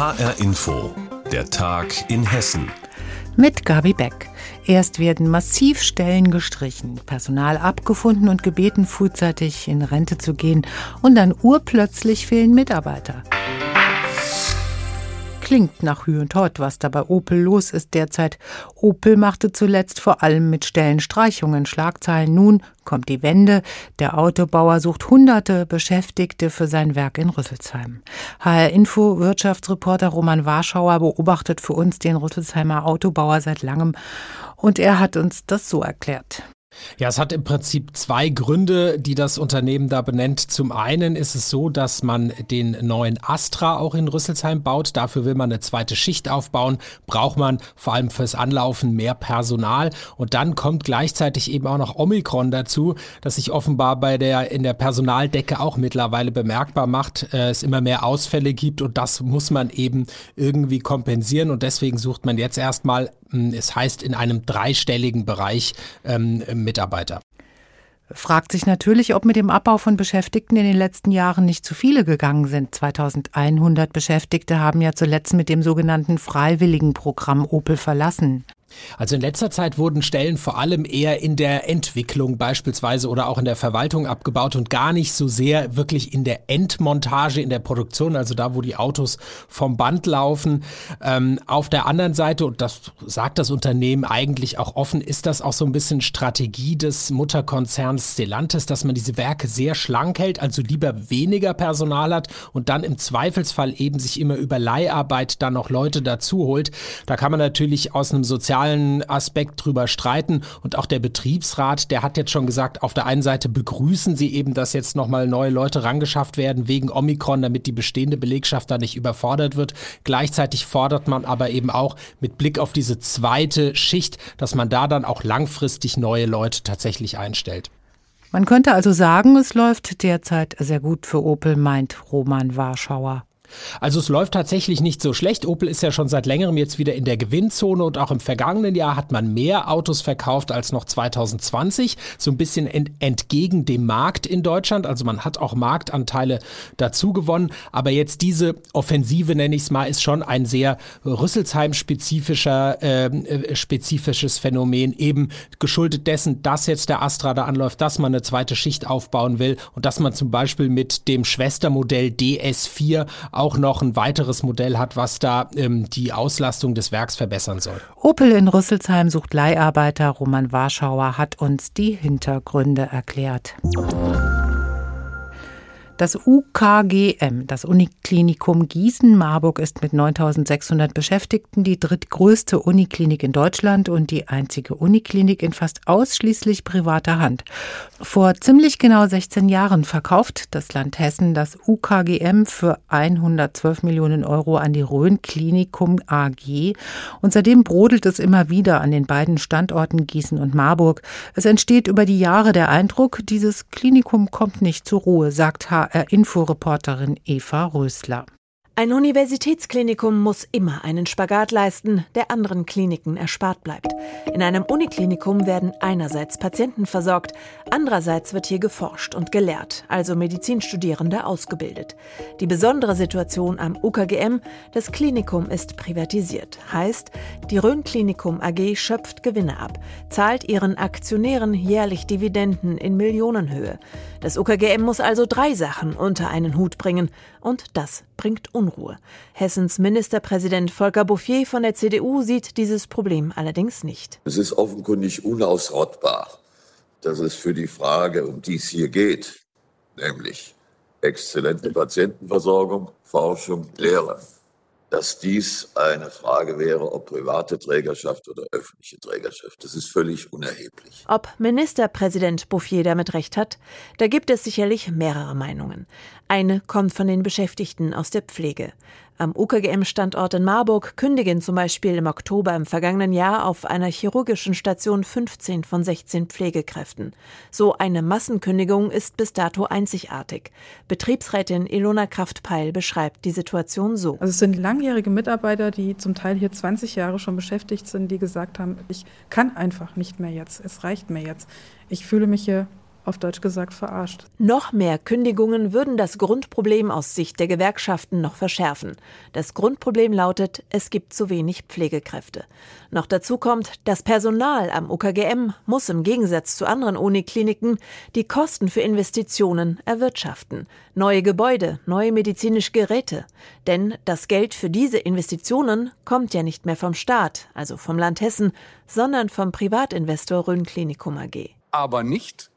HR Info, der Tag in Hessen. Mit Gabi Beck. Erst werden massiv Stellen gestrichen, Personal abgefunden und gebeten, frühzeitig in Rente zu gehen. Und dann urplötzlich fehlen Mitarbeiter klingt nach Hü und Hott, was da bei Opel los ist derzeit. Opel machte zuletzt vor allem mit Stellenstreichungen Schlagzeilen. Nun kommt die Wende. Der Autobauer sucht hunderte Beschäftigte für sein Werk in Rüsselsheim. HR Info Wirtschaftsreporter Roman Warschauer beobachtet für uns den Rüsselsheimer Autobauer seit langem und er hat uns das so erklärt. Ja, es hat im Prinzip zwei Gründe, die das Unternehmen da benennt. Zum einen ist es so, dass man den neuen Astra auch in Rüsselsheim baut. Dafür will man eine zweite Schicht aufbauen. Braucht man vor allem fürs Anlaufen mehr Personal. Und dann kommt gleichzeitig eben auch noch Omikron dazu, das sich offenbar bei der, in der Personaldecke auch mittlerweile bemerkbar macht. Äh, es immer mehr Ausfälle gibt und das muss man eben irgendwie kompensieren. Und deswegen sucht man jetzt erstmal es heißt in einem dreistelligen Bereich ähm, Mitarbeiter. Fragt sich natürlich, ob mit dem Abbau von Beschäftigten in den letzten Jahren nicht zu viele gegangen sind. 2100 Beschäftigte haben ja zuletzt mit dem sogenannten Freiwilligenprogramm Opel verlassen. Also in letzter Zeit wurden Stellen vor allem eher in der Entwicklung beispielsweise oder auch in der Verwaltung abgebaut und gar nicht so sehr wirklich in der Endmontage, in der Produktion, also da, wo die Autos vom Band laufen. Ähm, auf der anderen Seite, und das sagt das Unternehmen eigentlich auch offen, ist das auch so ein bisschen Strategie des Mutterkonzerns Stellantis, dass man diese Werke sehr schlank hält, also lieber weniger Personal hat und dann im Zweifelsfall eben sich immer über Leiharbeit dann noch Leute dazu holt. Da kann man natürlich aus einem sozialen sozialen Aspekt drüber streiten. Und auch der Betriebsrat, der hat jetzt schon gesagt, auf der einen Seite begrüßen sie eben, dass jetzt nochmal neue Leute rangeschafft werden wegen Omikron, damit die bestehende Belegschaft da nicht überfordert wird. Gleichzeitig fordert man aber eben auch mit Blick auf diese zweite Schicht, dass man da dann auch langfristig neue Leute tatsächlich einstellt. Man könnte also sagen, es läuft derzeit sehr gut für Opel, meint Roman Warschauer. Also es läuft tatsächlich nicht so schlecht. Opel ist ja schon seit längerem jetzt wieder in der Gewinnzone und auch im vergangenen Jahr hat man mehr Autos verkauft als noch 2020. So ein bisschen ent entgegen dem Markt in Deutschland. Also man hat auch Marktanteile dazu gewonnen. Aber jetzt diese Offensive, nenne ich es mal, ist schon ein sehr Rüsselsheim-spezifischer, ähm, äh, spezifisches Phänomen. Eben geschuldet dessen, dass jetzt der Astra da anläuft, dass man eine zweite Schicht aufbauen will und dass man zum Beispiel mit dem Schwestermodell DS4 auch noch ein weiteres Modell hat, was da ähm, die Auslastung des Werks verbessern soll. Opel in Rüsselsheim sucht Leiharbeiter. Roman Warschauer hat uns die Hintergründe erklärt. Das UKGM, das Uniklinikum Gießen-Marburg, ist mit 9600 Beschäftigten die drittgrößte Uniklinik in Deutschland und die einzige Uniklinik in fast ausschließlich privater Hand. Vor ziemlich genau 16 Jahren verkauft das Land Hessen das UKGM für 112 Millionen Euro an die Rhön Klinikum AG und seitdem brodelt es immer wieder an den beiden Standorten Gießen und Marburg. Es entsteht über die Jahre der Eindruck, dieses Klinikum kommt nicht zur Ruhe, sagt H HR-Inforeporterin Eva Rösler. Ein Universitätsklinikum muss immer einen Spagat leisten, der anderen Kliniken erspart bleibt. In einem Uniklinikum werden einerseits Patienten versorgt, andererseits wird hier geforscht und gelehrt, also Medizinstudierende ausgebildet. Die besondere Situation am UKGM, das Klinikum ist privatisiert. Heißt, die Rhön Klinikum AG schöpft Gewinne ab, zahlt ihren Aktionären jährlich Dividenden in Millionenhöhe. Das UKGM muss also drei Sachen unter einen Hut bringen und das bringt Unruhe. Hessens Ministerpräsident Volker Bouffier von der CDU sieht dieses Problem allerdings nicht. Es ist offenkundig unausrottbar, dass es für die Frage, um die es hier geht, nämlich exzellente Patientenversorgung, Forschung, Lehre, dass dies eine Frage wäre, ob private Trägerschaft oder öffentliche Trägerschaft. Das ist völlig unerheblich. Ob Ministerpräsident Bouffier damit recht hat, da gibt es sicherlich mehrere Meinungen. Eine kommt von den Beschäftigten aus der Pflege. Am UKGM-Standort in Marburg kündigen zum Beispiel im Oktober im vergangenen Jahr auf einer chirurgischen Station 15 von 16 Pflegekräften. So eine Massenkündigung ist bis dato einzigartig. Betriebsrätin Ilona Kraftpeil beschreibt die Situation so. Also es sind langjährige Mitarbeiter, die zum Teil hier 20 Jahre schon beschäftigt sind, die gesagt haben, ich kann einfach nicht mehr jetzt, es reicht mir jetzt. Ich fühle mich hier auf Deutsch gesagt verarscht. Noch mehr Kündigungen würden das Grundproblem aus Sicht der Gewerkschaften noch verschärfen. Das Grundproblem lautet, es gibt zu wenig Pflegekräfte. Noch dazu kommt, das Personal am UKGM muss im Gegensatz zu anderen Unikliniken die Kosten für Investitionen erwirtschaften. Neue Gebäude, neue medizinische Geräte. Denn das Geld für diese Investitionen kommt ja nicht mehr vom Staat, also vom Land Hessen, sondern vom Privatinvestor Rhön Klinikum AG. Aber nicht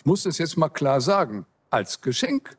ich muss es jetzt mal klar sagen, als Geschenk,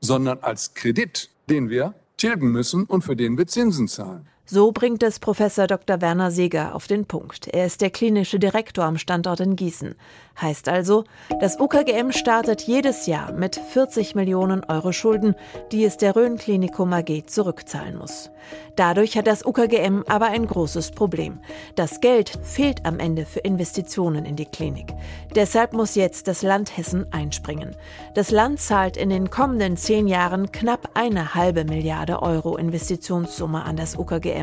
sondern als Kredit, den wir tilgen müssen und für den wir Zinsen zahlen. So bringt es Professor Dr. Werner Seeger auf den Punkt. Er ist der klinische Direktor am Standort in Gießen. Heißt also, das UKGM startet jedes Jahr mit 40 Millionen Euro Schulden, die es der Rhön Klinikum AG zurückzahlen muss. Dadurch hat das UKGM aber ein großes Problem. Das Geld fehlt am Ende für Investitionen in die Klinik. Deshalb muss jetzt das Land Hessen einspringen. Das Land zahlt in den kommenden zehn Jahren knapp eine halbe Milliarde Euro Investitionssumme an das UKGM.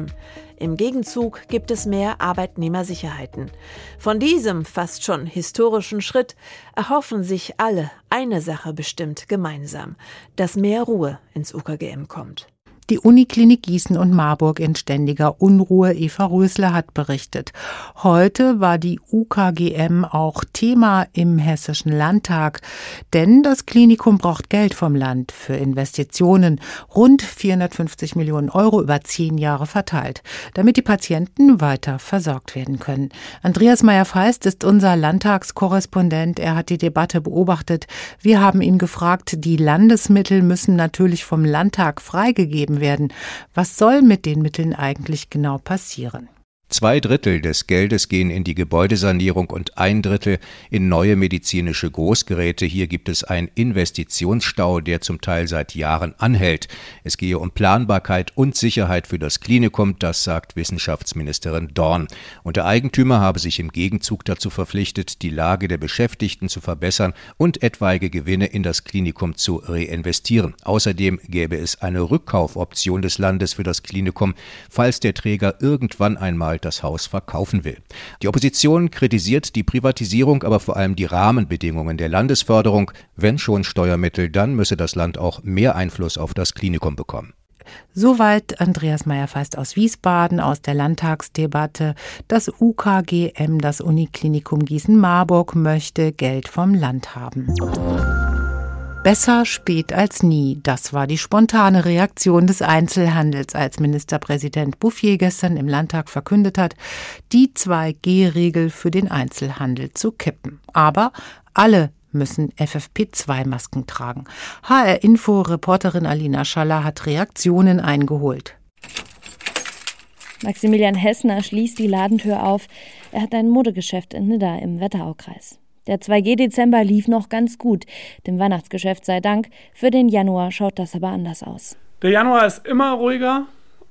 Im Gegenzug gibt es mehr Arbeitnehmersicherheiten. Von diesem fast schon historischen Schritt erhoffen sich alle eine Sache bestimmt gemeinsam, dass mehr Ruhe ins UKGM kommt. Die Uniklinik Gießen und Marburg in ständiger Unruhe. Eva Rösler hat berichtet. Heute war die UKGM auch Thema im Hessischen Landtag. Denn das Klinikum braucht Geld vom Land für Investitionen. Rund 450 Millionen Euro über zehn Jahre verteilt. Damit die Patienten weiter versorgt werden können. Andreas Meyer-Feist ist unser Landtagskorrespondent. Er hat die Debatte beobachtet. Wir haben ihn gefragt, die Landesmittel müssen natürlich vom Landtag freigegeben werden. Was soll mit den Mitteln eigentlich genau passieren? Zwei Drittel des Geldes gehen in die Gebäudesanierung und ein Drittel in neue medizinische Großgeräte. Hier gibt es einen Investitionsstau, der zum Teil seit Jahren anhält. Es gehe um Planbarkeit und Sicherheit für das Klinikum, das sagt Wissenschaftsministerin Dorn. Und der Eigentümer habe sich im Gegenzug dazu verpflichtet, die Lage der Beschäftigten zu verbessern und etwaige Gewinne in das Klinikum zu reinvestieren. Außerdem gäbe es eine Rückkaufoption des Landes für das Klinikum, falls der Träger irgendwann einmal bald das Haus verkaufen will. Die Opposition kritisiert die Privatisierung, aber vor allem die Rahmenbedingungen der Landesförderung. Wenn schon Steuermittel, dann müsse das Land auch mehr Einfluss auf das Klinikum bekommen. Soweit Andreas Meyer-Feist aus Wiesbaden aus der Landtagsdebatte. Das UKGM, das Uniklinikum Gießen-Marburg, möchte Geld vom Land haben. Besser spät als nie. Das war die spontane Reaktion des Einzelhandels, als Ministerpräsident Bouffier gestern im Landtag verkündet hat, die 2G-Regel für den Einzelhandel zu kippen. Aber alle müssen FFP2-Masken tragen. HR-Info-Reporterin Alina Schaller hat Reaktionen eingeholt. Maximilian Hessner schließt die Ladentür auf. Er hat ein Modegeschäft in Nidda im Wetteraukreis. Der 2G-Dezember lief noch ganz gut, dem Weihnachtsgeschäft sei Dank. Für den Januar schaut das aber anders aus. Der Januar ist immer ruhiger,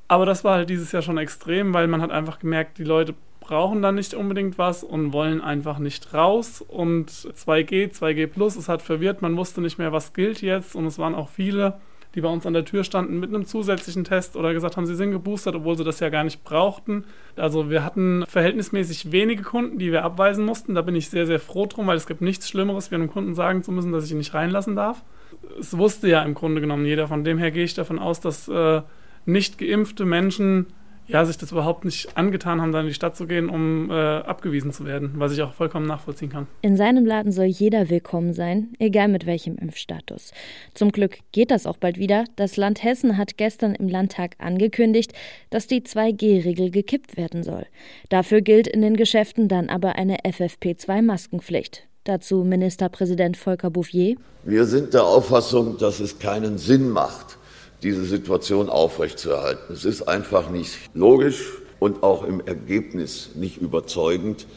aber das war halt dieses Jahr schon extrem, weil man hat einfach gemerkt, die Leute brauchen dann nicht unbedingt was und wollen einfach nicht raus. Und 2G, 2G Plus, es hat verwirrt, man wusste nicht mehr, was gilt jetzt und es waren auch viele die bei uns an der Tür standen mit einem zusätzlichen Test oder gesagt haben, sie sind geboostert, obwohl sie das ja gar nicht brauchten. Also wir hatten verhältnismäßig wenige Kunden, die wir abweisen mussten. Da bin ich sehr, sehr froh drum, weil es gibt nichts Schlimmeres, wie einem Kunden sagen zu müssen, dass ich ihn nicht reinlassen darf. Es wusste ja im Grunde genommen jeder. Von dem her gehe ich davon aus, dass äh, nicht geimpfte Menschen ja, sich das überhaupt nicht angetan haben, da in die Stadt zu gehen, um äh, abgewiesen zu werden, was ich auch vollkommen nachvollziehen kann. In seinem Laden soll jeder willkommen sein, egal mit welchem Impfstatus. Zum Glück geht das auch bald wieder. Das Land Hessen hat gestern im Landtag angekündigt, dass die 2G-Regel gekippt werden soll. Dafür gilt in den Geschäften dann aber eine FFP2-Maskenpflicht. Dazu Ministerpräsident Volker Bouffier. Wir sind der Auffassung, dass es keinen Sinn macht, diese Situation aufrechtzuerhalten. Es ist einfach nicht logisch und auch im Ergebnis nicht überzeugend,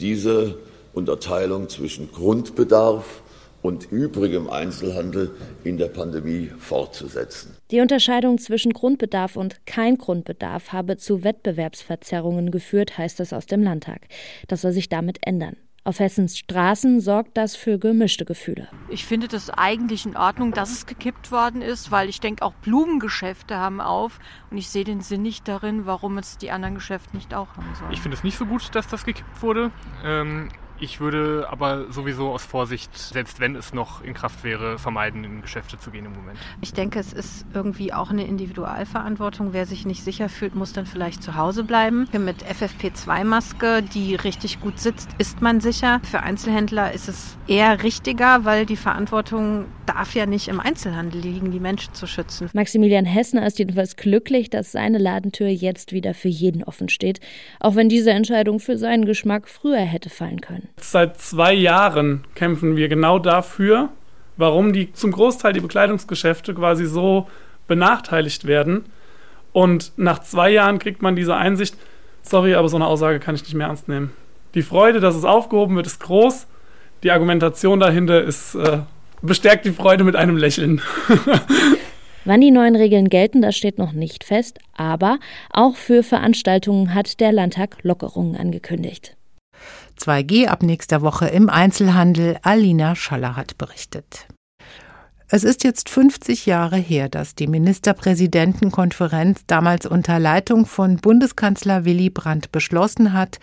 diese Unterteilung zwischen Grundbedarf und übrigem Einzelhandel in der Pandemie fortzusetzen. Die Unterscheidung zwischen Grundbedarf und kein Grundbedarf habe zu Wettbewerbsverzerrungen geführt, heißt es aus dem Landtag. Das soll sich damit ändern. Auf Hessens Straßen sorgt das für gemischte Gefühle. Ich finde das eigentlich in Ordnung, dass es gekippt worden ist, weil ich denke, auch Blumengeschäfte haben auf und ich sehe den Sinn nicht darin, warum es die anderen Geschäfte nicht auch haben sollen. Ich finde es nicht so gut, dass das gekippt wurde. Ähm Ich würde aber sowieso aus Vorsicht, selbst wenn es noch in Kraft wäre, vermeiden, in Geschäfte zu gehen im Moment. Ich denke, es ist irgendwie auch eine Individualverantwortung. Wer sich nicht sicher fühlt, muss dann vielleicht zu Hause bleiben. Mit FFP2-Maske, die richtig gut sitzt, ist man sicher. Für Einzelhändler ist es eher richtiger, weil die Verantwortung darf ja nicht im Einzelhandel liegen, die Menschen zu schützen. Maximilian Hessner ist jedenfalls glücklich, dass seine Ladentür jetzt wieder für jeden offen steht, auch wenn diese Entscheidung für seinen Geschmack früher hätte fallen können. Seit zwei Jahren kämpfen wir genau dafür, warum die zum Großteil die Bekleidungsgeschäfte quasi so benachteiligt werden. Und nach zwei Jahren kriegt man diese Einsicht, sorry, aber so eine Aussage kann ich nicht mehr ernst nehmen. Die Freude, dass es aufgehoben wird, ist groß. Die Argumentation dahinter ist, äh, bestärkt die Freude mit einem Lächeln. Wann die neuen Regeln gelten, das steht noch nicht fest, aber auch für Veranstaltungen hat der Landtag Lockerungen angekündigt. 2G ab nächster Woche im Einzelhandel. Alina Schaller hat berichtet. Es ist jetzt 50 Jahre her, dass die Ministerpräsidentenkonferenz damals unter Leitung von Bundeskanzler Willy Brandt beschlossen hat,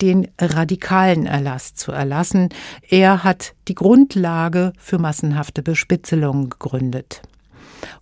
den radikalen Erlass zu erlassen. Er hat die Grundlage für massenhafte Bespitzelungen gegründet.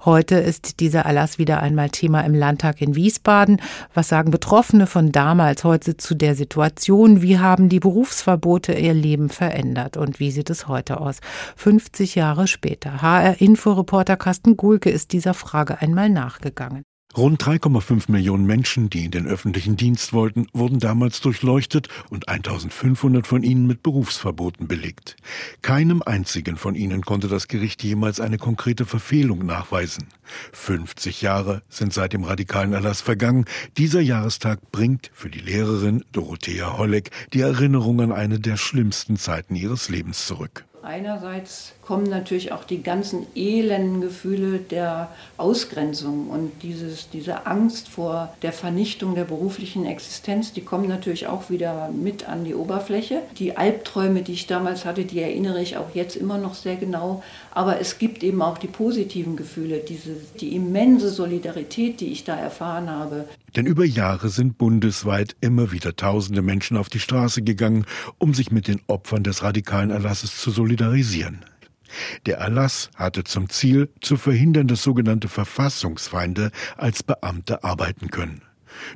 Heute ist dieser Erlass wieder einmal Thema im Landtag in Wiesbaden. Was sagen Betroffene von damals heute zu der Situation? Wie haben die Berufsverbote ihr Leben verändert? Und wie sieht es heute aus? 50 Jahre später. HR-Inforeporter Carsten Gulke ist dieser Frage einmal nachgegangen. Rund 3,5 Millionen Menschen, die in den öffentlichen Dienst wollten, wurden damals durchleuchtet und 1500 von ihnen mit Berufsverboten belegt. Keinem einzigen von ihnen konnte das Gericht jemals eine konkrete Verfehlung nachweisen. 50 Jahre sind seit dem radikalen Erlass vergangen. Dieser Jahrestag bringt für die Lehrerin Dorothea Holleck die Erinnerung an eine der schlimmsten Zeiten ihres Lebens zurück. Einerseits kommen natürlich auch die ganzen elenden Gefühle der Ausgrenzung und dieses, diese Angst vor der Vernichtung der beruflichen Existenz, die kommen natürlich auch wieder mit an die Oberfläche. Die Albträume, die ich damals hatte, die erinnere ich auch jetzt immer noch sehr genau. Aber es gibt eben auch die positiven Gefühle, diese, die immense Solidarität, die ich da erfahren habe. Denn über Jahre sind bundesweit immer wieder tausende Menschen auf die Straße gegangen, um sich mit den Opfern des radikalen Erlasses zu solidarisieren. Der Erlass hatte zum Ziel, zu verhindern, dass sogenannte Verfassungsfeinde als Beamte arbeiten können.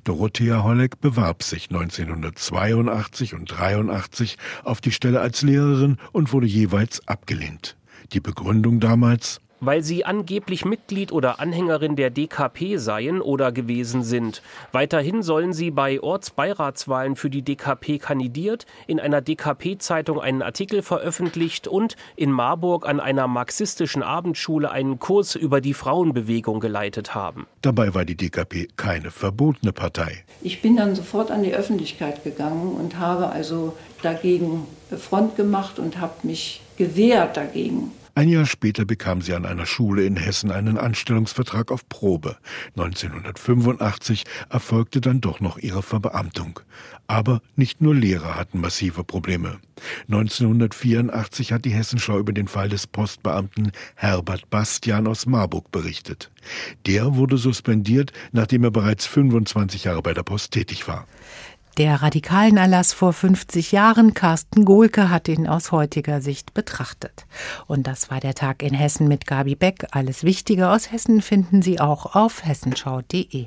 Dorothea Holleck bewarb sich 1982 und 83 auf die Stelle als Lehrerin und wurde jeweils abgelehnt. Die Begründung damals weil sie angeblich Mitglied oder Anhängerin der DKP seien oder gewesen sind. Weiterhin sollen sie bei Ortsbeiratswahlen für die DKP kandidiert, in einer DKP-Zeitung einen Artikel veröffentlicht und in Marburg an einer marxistischen Abendschule einen Kurs über die Frauenbewegung geleitet haben. Dabei war die DKP keine verbotene Partei. Ich bin dann sofort an die Öffentlichkeit gegangen und habe also dagegen Front gemacht und habe mich gewehrt dagegen. Ein Jahr später bekam sie an einer Schule in Hessen einen Anstellungsvertrag auf Probe. 1985 erfolgte dann doch noch ihre Verbeamtung. Aber nicht nur Lehrer hatten massive Probleme. 1984 hat die Hessenschau über den Fall des Postbeamten Herbert Bastian aus Marburg berichtet. Der wurde suspendiert, nachdem er bereits 25 Jahre bei der Post tätig war. Der radikalen Erlass vor 50 Jahren, Carsten Gohlke, hat ihn aus heutiger Sicht betrachtet. Und das war der Tag in Hessen mit Gabi Beck. Alles Wichtige aus Hessen finden Sie auch auf hessenschau.de.